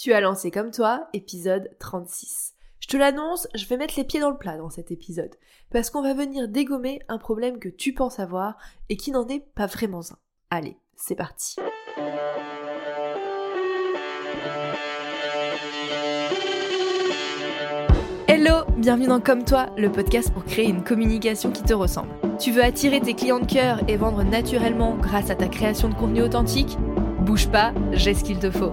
Tu as lancé comme toi, épisode 36. Je te l'annonce, je vais mettre les pieds dans le plat dans cet épisode, parce qu'on va venir dégommer un problème que tu penses avoir et qui n'en est pas vraiment un. Allez, c'est parti. Hello, bienvenue dans Comme toi, le podcast pour créer une communication qui te ressemble. Tu veux attirer tes clients de cœur et vendre naturellement grâce à ta création de contenu authentique? Bouge pas, j'ai ce qu'il te faut.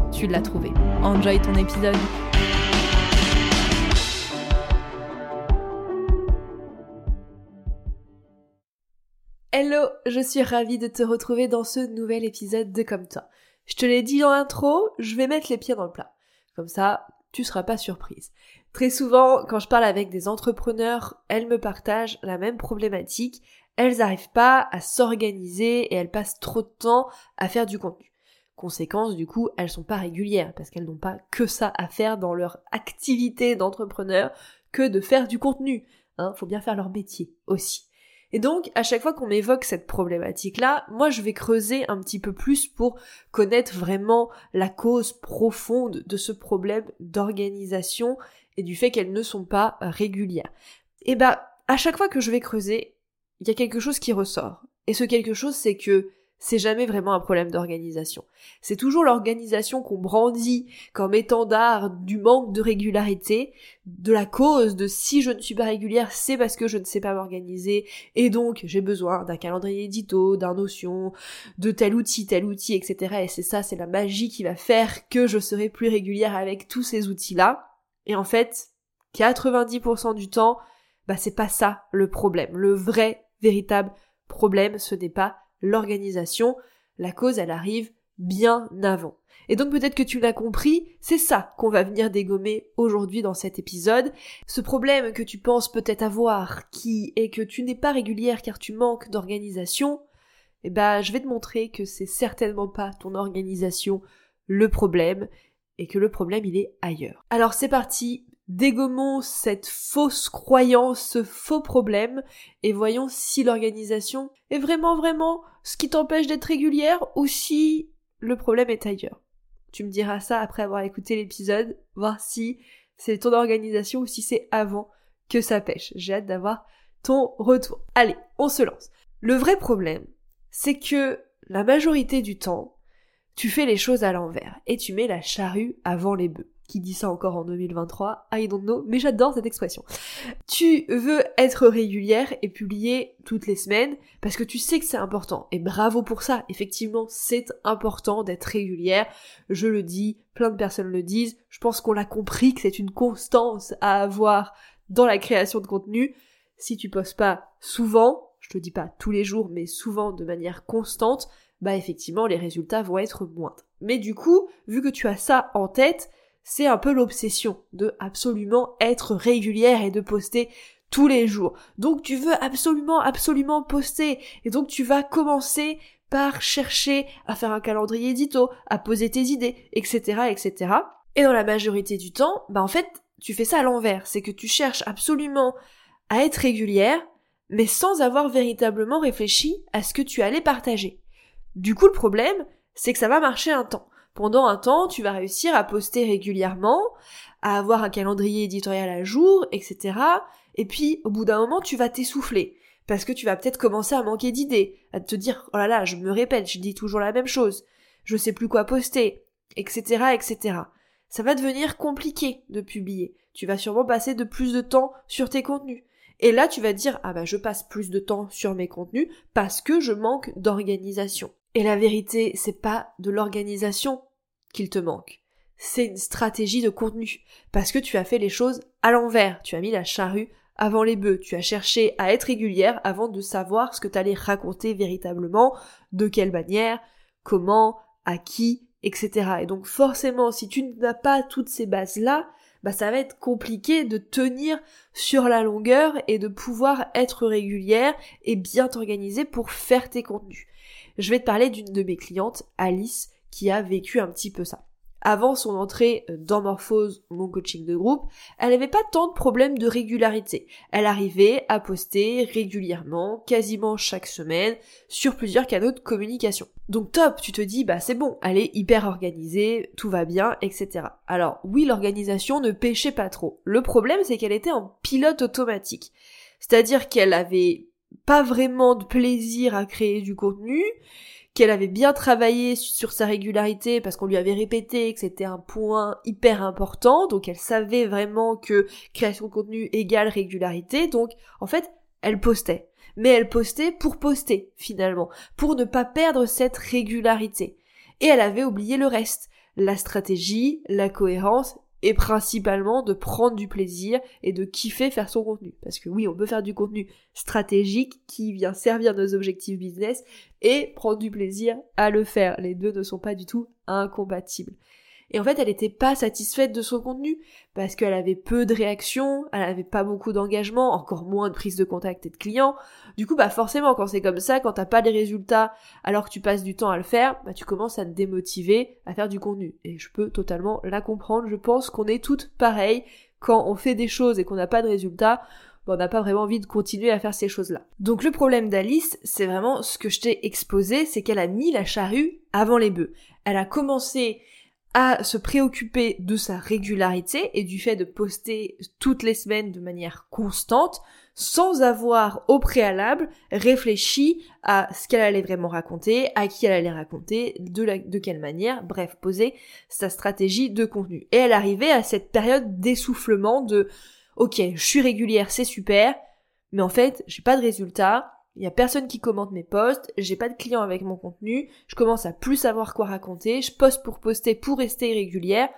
tu l'as trouvé. Enjoy ton épisode. Hello, je suis ravie de te retrouver dans ce nouvel épisode de Comme toi. Je te l'ai dit dans l'intro, je vais mettre les pieds dans le plat. Comme ça, tu seras pas surprise. Très souvent, quand je parle avec des entrepreneurs, elles me partagent la même problématique. Elles n'arrivent pas à s'organiser et elles passent trop de temps à faire du contenu. Conséquence, du coup, elles sont pas régulières parce qu'elles n'ont pas que ça à faire dans leur activité d'entrepreneur que de faire du contenu. Hein, faut bien faire leur métier aussi. Et donc, à chaque fois qu'on m'évoque cette problématique-là, moi je vais creuser un petit peu plus pour connaître vraiment la cause profonde de ce problème d'organisation et du fait qu'elles ne sont pas régulières. Et bah, à chaque fois que je vais creuser, il y a quelque chose qui ressort. Et ce quelque chose, c'est que c'est jamais vraiment un problème d'organisation. C'est toujours l'organisation qu'on brandit comme étendard du manque de régularité, de la cause de si je ne suis pas régulière, c'est parce que je ne sais pas m'organiser, et donc j'ai besoin d'un calendrier édito, d'un notion, de tel outil, tel outil, etc. Et c'est ça, c'est la magie qui va faire que je serai plus régulière avec tous ces outils-là. Et en fait, 90% du temps, bah c'est pas ça le problème. Le vrai, véritable problème, ce n'est pas l'organisation, la cause elle arrive bien avant. Et donc peut-être que tu l'as compris, c'est ça qu'on va venir dégommer aujourd'hui dans cet épisode. Ce problème que tu penses peut-être avoir, qui est que tu n'es pas régulière car tu manques d'organisation, eh ben je vais te montrer que c'est certainement pas ton organisation le problème et que le problème il est ailleurs. Alors c'est parti, dégommons cette fausse croyance, ce faux problème, et voyons si l'organisation est vraiment vraiment ce qui t'empêche d'être régulière ou si le problème est ailleurs. Tu me diras ça après avoir écouté l'épisode, voir si c'est ton organisation ou si c'est avant que ça pêche. J'ai hâte d'avoir ton retour. Allez, on se lance. Le vrai problème, c'est que la majorité du temps, tu fais les choses à l'envers et tu mets la charrue avant les bœufs qui dit ça encore en 2023, I don't know, mais j'adore cette expression. Tu veux être régulière et publier toutes les semaines parce que tu sais que c'est important. Et bravo pour ça, effectivement, c'est important d'être régulière. Je le dis, plein de personnes le disent. Je pense qu'on l'a compris que c'est une constance à avoir dans la création de contenu. Si tu postes pas souvent, je te dis pas tous les jours, mais souvent de manière constante, bah effectivement les résultats vont être moindres. Mais du coup, vu que tu as ça en tête, c'est un peu l'obsession de absolument être régulière et de poster tous les jours. Donc tu veux absolument, absolument poster. Et donc tu vas commencer par chercher à faire un calendrier édito, à poser tes idées, etc., etc. Et dans la majorité du temps, bah en fait, tu fais ça à l'envers. C'est que tu cherches absolument à être régulière, mais sans avoir véritablement réfléchi à ce que tu allais partager. Du coup, le problème, c'est que ça va marcher un temps pendant un temps, tu vas réussir à poster régulièrement, à avoir un calendrier éditorial à jour, etc. Et puis, au bout d'un moment, tu vas t'essouffler. Parce que tu vas peut-être commencer à manquer d'idées, à te dire, oh là là, je me répète, je dis toujours la même chose, je sais plus quoi poster, etc., etc. Ça va devenir compliqué de publier. Tu vas sûrement passer de plus de temps sur tes contenus. Et là, tu vas dire, ah bah, je passe plus de temps sur mes contenus parce que je manque d'organisation. Et la vérité, c'est pas de l'organisation qu'il te manque. C'est une stratégie de contenu. Parce que tu as fait les choses à l'envers. Tu as mis la charrue avant les bœufs. Tu as cherché à être régulière avant de savoir ce que tu allais raconter véritablement, de quelle manière, comment, à qui, etc. Et donc forcément, si tu n'as pas toutes ces bases-là, bah ça va être compliqué de tenir sur la longueur et de pouvoir être régulière et bien t'organiser pour faire tes contenus. Je vais te parler d'une de mes clientes, Alice, qui a vécu un petit peu ça avant son entrée dans Morphose, mon coaching de groupe, elle n'avait pas tant de problèmes de régularité. Elle arrivait à poster régulièrement, quasiment chaque semaine, sur plusieurs canaux de communication. Donc top, tu te dis, bah c'est bon, elle est hyper organisée, tout va bien, etc. Alors oui, l'organisation ne pêchait pas trop. Le problème, c'est qu'elle était en pilote automatique. C'est-à-dire qu'elle avait pas vraiment de plaisir à créer du contenu, qu'elle avait bien travaillé sur sa régularité parce qu'on lui avait répété que c'était un point hyper important, donc elle savait vraiment que création de contenu égale régularité, donc en fait, elle postait. Mais elle postait pour poster, finalement, pour ne pas perdre cette régularité. Et elle avait oublié le reste, la stratégie, la cohérence et principalement de prendre du plaisir et de kiffer faire son contenu. Parce que oui, on peut faire du contenu stratégique qui vient servir nos objectifs business et prendre du plaisir à le faire. Les deux ne sont pas du tout incompatibles. Et en fait, elle n'était pas satisfaite de son contenu parce qu'elle avait peu de réactions, elle avait pas beaucoup d'engagement, encore moins de prise de contact et de clients. Du coup, bah forcément, quand c'est comme ça, quand t'as pas les résultats alors que tu passes du temps à le faire, bah tu commences à te démotiver à faire du contenu. Et je peux totalement la comprendre. Je pense qu'on est toutes pareilles quand on fait des choses et qu'on n'a pas de résultats. Bah, on n'a pas vraiment envie de continuer à faire ces choses-là. Donc le problème d'Alice, c'est vraiment ce que je t'ai exposé, c'est qu'elle a mis la charrue avant les bœufs. Elle a commencé à se préoccuper de sa régularité et du fait de poster toutes les semaines de manière constante sans avoir au préalable réfléchi à ce qu'elle allait vraiment raconter, à qui elle allait raconter, de, quelle manière, bref, poser sa stratégie de contenu. Et elle arrivait à cette période d'essoufflement de ok, je suis régulière, c'est super, mais en fait, j'ai pas de résultat, il y a personne qui commente mes posts, j'ai pas de clients avec mon contenu, je commence à plus savoir quoi raconter, je poste pour poster pour rester régulière,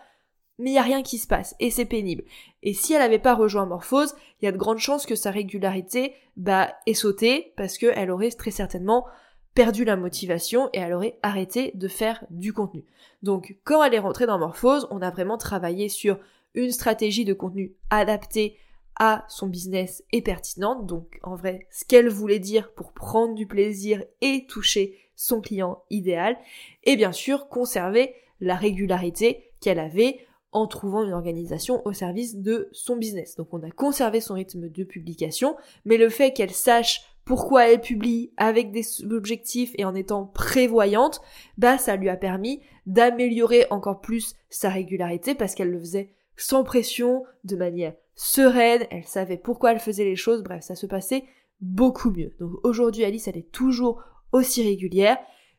mais il y a rien qui se passe et c'est pénible. Et si elle avait pas rejoint Morphose, il y a de grandes chances que sa régularité bah ait sauté parce qu'elle aurait très certainement perdu la motivation et elle aurait arrêté de faire du contenu. Donc quand elle est rentrée dans Morphose, on a vraiment travaillé sur une stratégie de contenu adaptée à son business est pertinente. Donc en vrai, ce qu'elle voulait dire pour prendre du plaisir et toucher son client idéal. Et bien sûr, conserver la régularité qu'elle avait en trouvant une organisation au service de son business. Donc on a conservé son rythme de publication, mais le fait qu'elle sache pourquoi elle publie avec des objectifs et en étant prévoyante, bah ça lui a permis d'améliorer encore plus sa régularité parce qu'elle le faisait sans pression, de manière sereine, elle savait pourquoi elle faisait les choses, bref, ça se passait beaucoup mieux. Donc aujourd'hui, Alice, elle est toujours aussi régulière,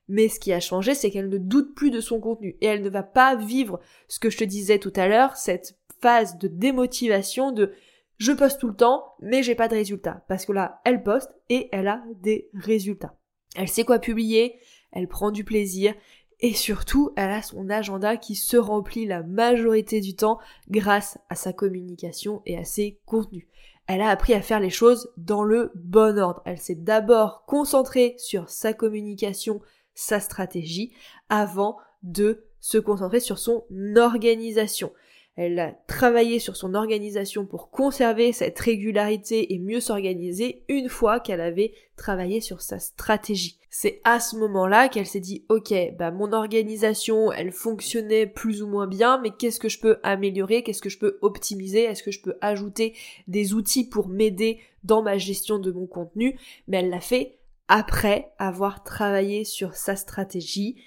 mais ce qui a changé, c'est qu'elle ne doute plus de son contenu et elle ne va pas vivre ce que je te disais tout à l'heure, cette phase de démotivation de je poste tout le temps, mais j'ai pas de résultats. Parce que là, elle poste et elle a des résultats. Elle sait quoi publier, elle prend du plaisir et surtout, elle a son agenda qui se remplit la majorité du temps grâce à sa communication et à ses contenus. Elle a appris à faire les choses dans le bon ordre. Elle s'est d'abord concentrée sur sa communication, sa stratégie, avant de se concentrer sur son organisation. Elle a travaillé sur son organisation pour conserver cette régularité et mieux s'organiser une fois qu'elle avait travaillé sur sa stratégie. C'est à ce moment-là qu'elle s'est dit ok, bah mon organisation, elle fonctionnait plus ou moins bien, mais qu'est-ce que je peux améliorer, qu'est-ce que je peux optimiser, est-ce que je peux ajouter des outils pour m'aider dans ma gestion de mon contenu, mais elle l'a fait après avoir travaillé sur sa stratégie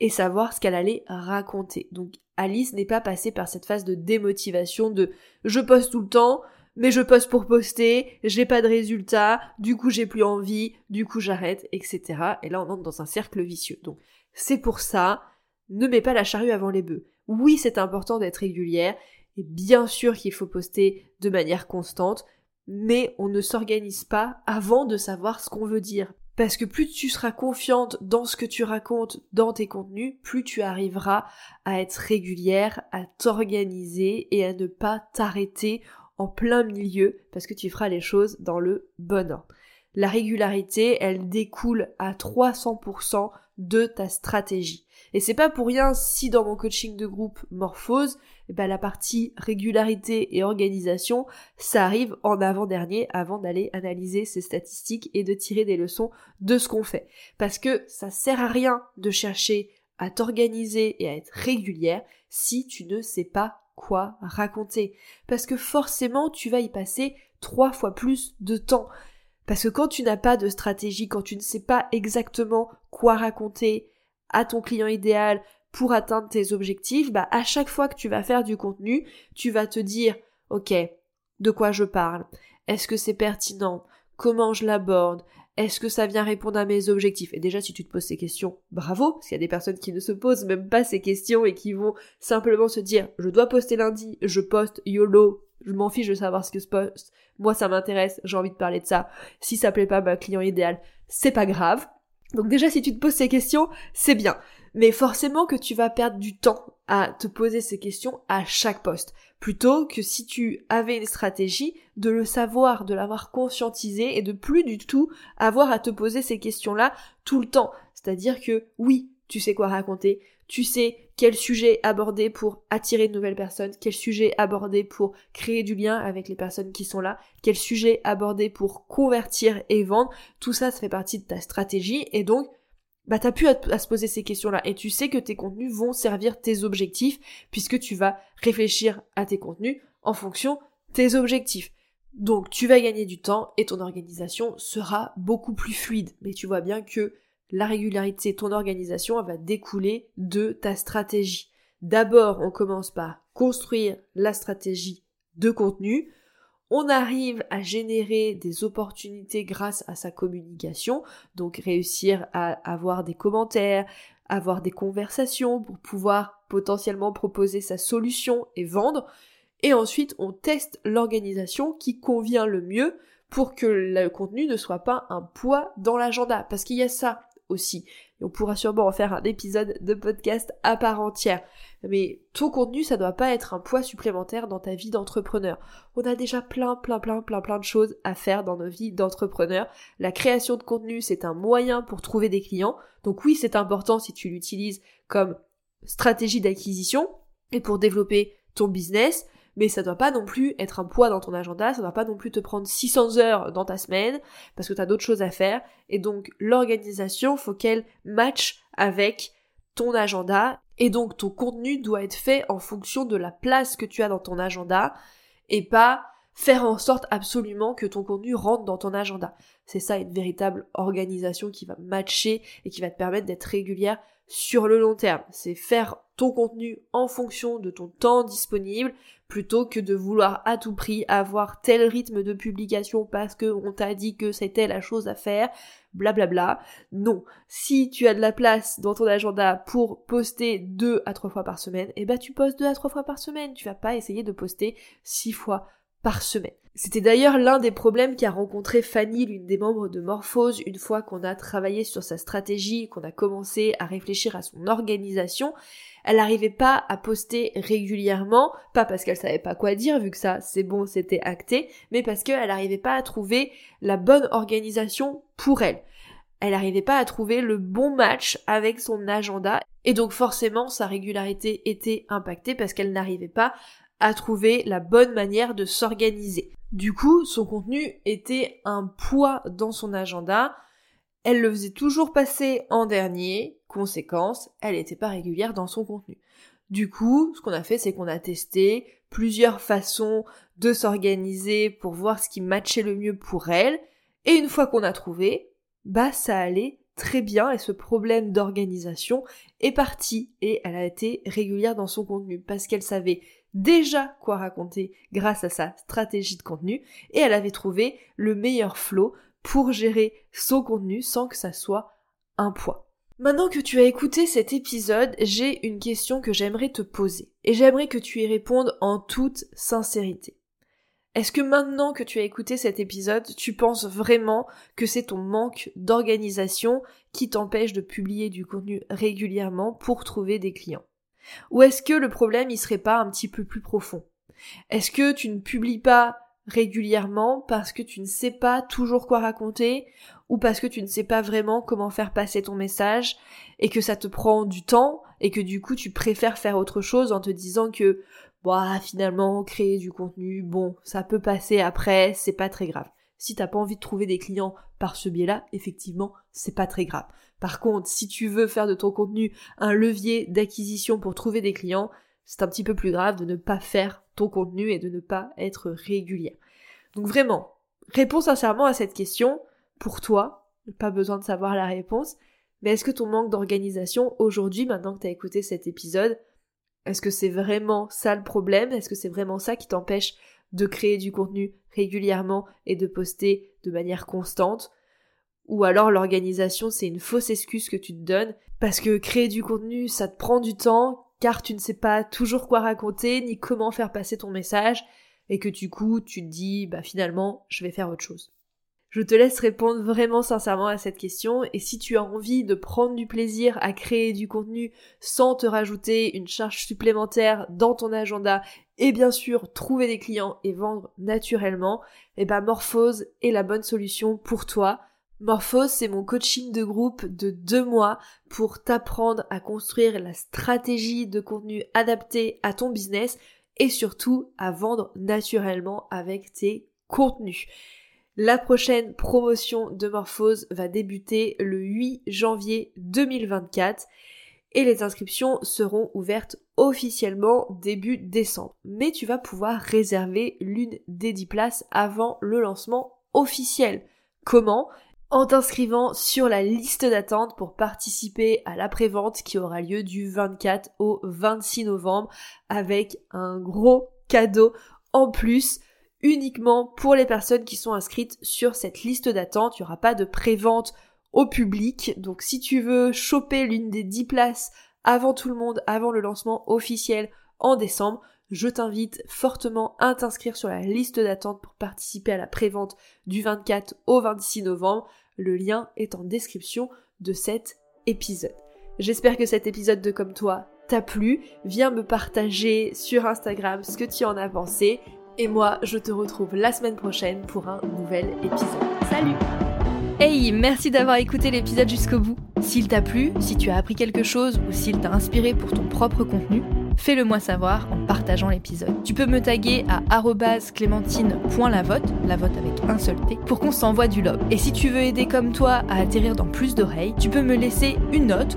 et savoir ce qu'elle allait raconter. Donc Alice n'est pas passée par cette phase de démotivation de je poste tout le temps, mais je poste pour poster, j'ai pas de résultats, du coup j'ai plus envie, du coup j'arrête, etc. Et là on entre dans un cercle vicieux. Donc c'est pour ça, ne mets pas la charrue avant les bœufs. Oui, c'est important d'être régulière, et bien sûr qu'il faut poster de manière constante, mais on ne s'organise pas avant de savoir ce qu'on veut dire. Parce que plus tu seras confiante dans ce que tu racontes dans tes contenus, plus tu arriveras à être régulière, à t'organiser et à ne pas t'arrêter en plein milieu parce que tu feras les choses dans le bon ordre. La régularité, elle découle à 300% de ta stratégie. Et c'est pas pour rien si dans mon coaching de groupe Morphose, eh ben la partie régularité et organisation, ça arrive en avant-dernier avant d'aller analyser ces statistiques et de tirer des leçons de ce qu'on fait. Parce que ça sert à rien de chercher à t'organiser et à être régulière si tu ne sais pas quoi raconter. Parce que forcément, tu vas y passer trois fois plus de temps. Parce que quand tu n'as pas de stratégie, quand tu ne sais pas exactement quoi raconter à ton client idéal pour atteindre tes objectifs, bah à chaque fois que tu vas faire du contenu, tu vas te dire OK, de quoi je parle? Est-ce que c'est pertinent? Comment je l'aborde? Est-ce que ça vient répondre à mes objectifs? Et déjà, si tu te poses ces questions, bravo, parce qu'il y a des personnes qui ne se posent même pas ces questions et qui vont simplement se dire, je dois poster lundi, je poste YOLO, je m'en fiche de savoir ce que je poste, moi ça m'intéresse, j'ai envie de parler de ça, si ça plaît pas à ma client idéal, c'est pas grave. Donc déjà, si tu te poses ces questions, c'est bien. Mais forcément que tu vas perdre du temps à te poser ces questions à chaque poste. Plutôt que si tu avais une stratégie, de le savoir, de l'avoir conscientisé et de plus du tout avoir à te poser ces questions-là tout le temps. C'est-à-dire que oui, tu sais quoi raconter, tu sais quel sujet aborder pour attirer de nouvelles personnes, quel sujet aborder pour créer du lien avec les personnes qui sont là, quel sujet aborder pour convertir et vendre, tout ça, ça fait partie de ta stratégie et donc bah t'as pu à, se poser ces questions-là et tu sais que tes contenus vont servir tes objectifs puisque tu vas réfléchir à tes contenus en fonction tes objectifs. Donc tu vas gagner du temps et ton organisation sera beaucoup plus fluide. Mais tu vois bien que la régularité, ton organisation, va découler de ta stratégie. D'abord, on commence par construire la stratégie de contenu on arrive à générer des opportunités grâce à sa communication, donc réussir à avoir des commentaires, avoir des conversations pour pouvoir potentiellement proposer sa solution et vendre. Et ensuite, on teste l'organisation qui convient le mieux pour que le contenu ne soit pas un poids dans l'agenda. Parce qu'il y a ça aussi. Et on pourra sûrement en faire un épisode de podcast à part entière. Mais ton contenu, ça doit pas être un poids supplémentaire dans ta vie d'entrepreneur. On a déjà plein, plein, plein, plein, plein de choses à faire dans nos vies d'entrepreneur. La création de contenu, c'est un moyen pour trouver des clients. Donc oui, c'est important si tu l'utilises comme stratégie d'acquisition et pour développer ton business mais ça doit pas non plus être un poids dans ton agenda, ça doit pas non plus te prendre 600 heures dans ta semaine, parce que tu as d'autres choses à faire, et donc l'organisation, faut qu'elle matche avec ton agenda, et donc ton contenu doit être fait en fonction de la place que tu as dans ton agenda, et pas faire en sorte absolument que ton contenu rentre dans ton agenda. C'est ça une véritable organisation qui va matcher et qui va te permettre d'être régulière sur le long terme. C'est faire ton contenu en fonction de ton temps disponible plutôt que de vouloir à tout prix avoir tel rythme de publication parce que on t'a dit que c'était la chose à faire, blablabla. Non. Si tu as de la place dans ton agenda pour poster deux à trois fois par semaine, eh ben tu postes deux à trois fois par semaine. Tu vas pas essayer de poster six fois par semaine. C'était d'ailleurs l'un des problèmes qu'a rencontré Fanny, l'une des membres de Morphose, une fois qu'on a travaillé sur sa stratégie, qu'on a commencé à réfléchir à son organisation. Elle n'arrivait pas à poster régulièrement, pas parce qu'elle savait pas quoi dire, vu que ça c'est bon, c'était acté, mais parce qu'elle n'arrivait pas à trouver la bonne organisation pour elle. Elle n'arrivait pas à trouver le bon match avec son agenda, et donc forcément sa régularité était impactée parce qu'elle n'arrivait pas trouver la bonne manière de s'organiser. Du coup, son contenu était un poids dans son agenda. Elle le faisait toujours passer en dernier. Conséquence, elle n'était pas régulière dans son contenu. Du coup, ce qu'on a fait, c'est qu'on a testé plusieurs façons de s'organiser pour voir ce qui matchait le mieux pour elle. Et une fois qu'on a trouvé, bah ça allait très bien et ce problème d'organisation est parti et elle a été régulière dans son contenu parce qu'elle savait déjà quoi raconter grâce à sa stratégie de contenu et elle avait trouvé le meilleur flow pour gérer son contenu sans que ça soit un poids. Maintenant que tu as écouté cet épisode, j'ai une question que j'aimerais te poser et j'aimerais que tu y répondes en toute sincérité. Est-ce que maintenant que tu as écouté cet épisode, tu penses vraiment que c'est ton manque d'organisation qui t'empêche de publier du contenu régulièrement pour trouver des clients? Ou est-ce que le problème il serait pas un petit peu plus profond? Est-ce que tu ne publies pas régulièrement parce que tu ne sais pas toujours quoi raconter ou parce que tu ne sais pas vraiment comment faire passer ton message et que ça te prend du temps et que du coup tu préfères faire autre chose en te disant que bah finalement créer du contenu bon ça peut passer après c'est pas très grave si t'as pas envie de trouver des clients par ce biais-là, effectivement, c'est pas très grave. Par contre, si tu veux faire de ton contenu un levier d'acquisition pour trouver des clients, c'est un petit peu plus grave de ne pas faire ton contenu et de ne pas être régulier. Donc vraiment, réponds sincèrement à cette question pour toi, pas besoin de savoir la réponse, mais est-ce que ton manque d'organisation aujourd'hui, maintenant que tu as écouté cet épisode, est-ce que c'est vraiment ça le problème? Est-ce que c'est vraiment ça qui t'empêche de créer du contenu régulièrement et de poster de manière constante? Ou alors l'organisation c'est une fausse excuse que tu te donnes? Parce que créer du contenu ça te prend du temps car tu ne sais pas toujours quoi raconter ni comment faire passer ton message et que du coup tu te dis bah finalement je vais faire autre chose. Je te laisse répondre vraiment sincèrement à cette question et si tu as envie de prendre du plaisir à créer du contenu sans te rajouter une charge supplémentaire dans ton agenda et bien sûr trouver des clients et vendre naturellement, eh ben Morphose est la bonne solution pour toi. Morphose, c'est mon coaching de groupe de deux mois pour t'apprendre à construire la stratégie de contenu adaptée à ton business et surtout à vendre naturellement avec tes contenus. La prochaine promotion de Morphose va débuter le 8 janvier 2024 et les inscriptions seront ouvertes officiellement début décembre. Mais tu vas pouvoir réserver l'une des 10 places avant le lancement officiel. Comment? En t'inscrivant sur la liste d'attente pour participer à la prévente qui aura lieu du 24 au 26 novembre avec un gros cadeau en plus uniquement pour les personnes qui sont inscrites sur cette liste d'attente. Il n'y aura pas de prévente au public. Donc si tu veux choper l'une des 10 places avant tout le monde, avant le lancement officiel en décembre, je t'invite fortement à t'inscrire sur la liste d'attente pour participer à la prévente du 24 au 26 novembre. Le lien est en description de cet épisode. J'espère que cet épisode de Comme toi t'a plu. Viens me partager sur Instagram ce que tu en as pensé. Et moi, je te retrouve la semaine prochaine pour un nouvel épisode. Salut Hey, merci d'avoir écouté l'épisode jusqu'au bout. S'il t'a plu, si tu as appris quelque chose ou s'il t'a inspiré pour ton propre contenu, fais-le moi savoir en partageant l'épisode. Tu peux me taguer à clémentine.lavote, la vote avec un seul T, pour qu'on s'envoie du love. Et si tu veux aider comme toi à atterrir dans plus d'oreilles, tu peux me laisser une note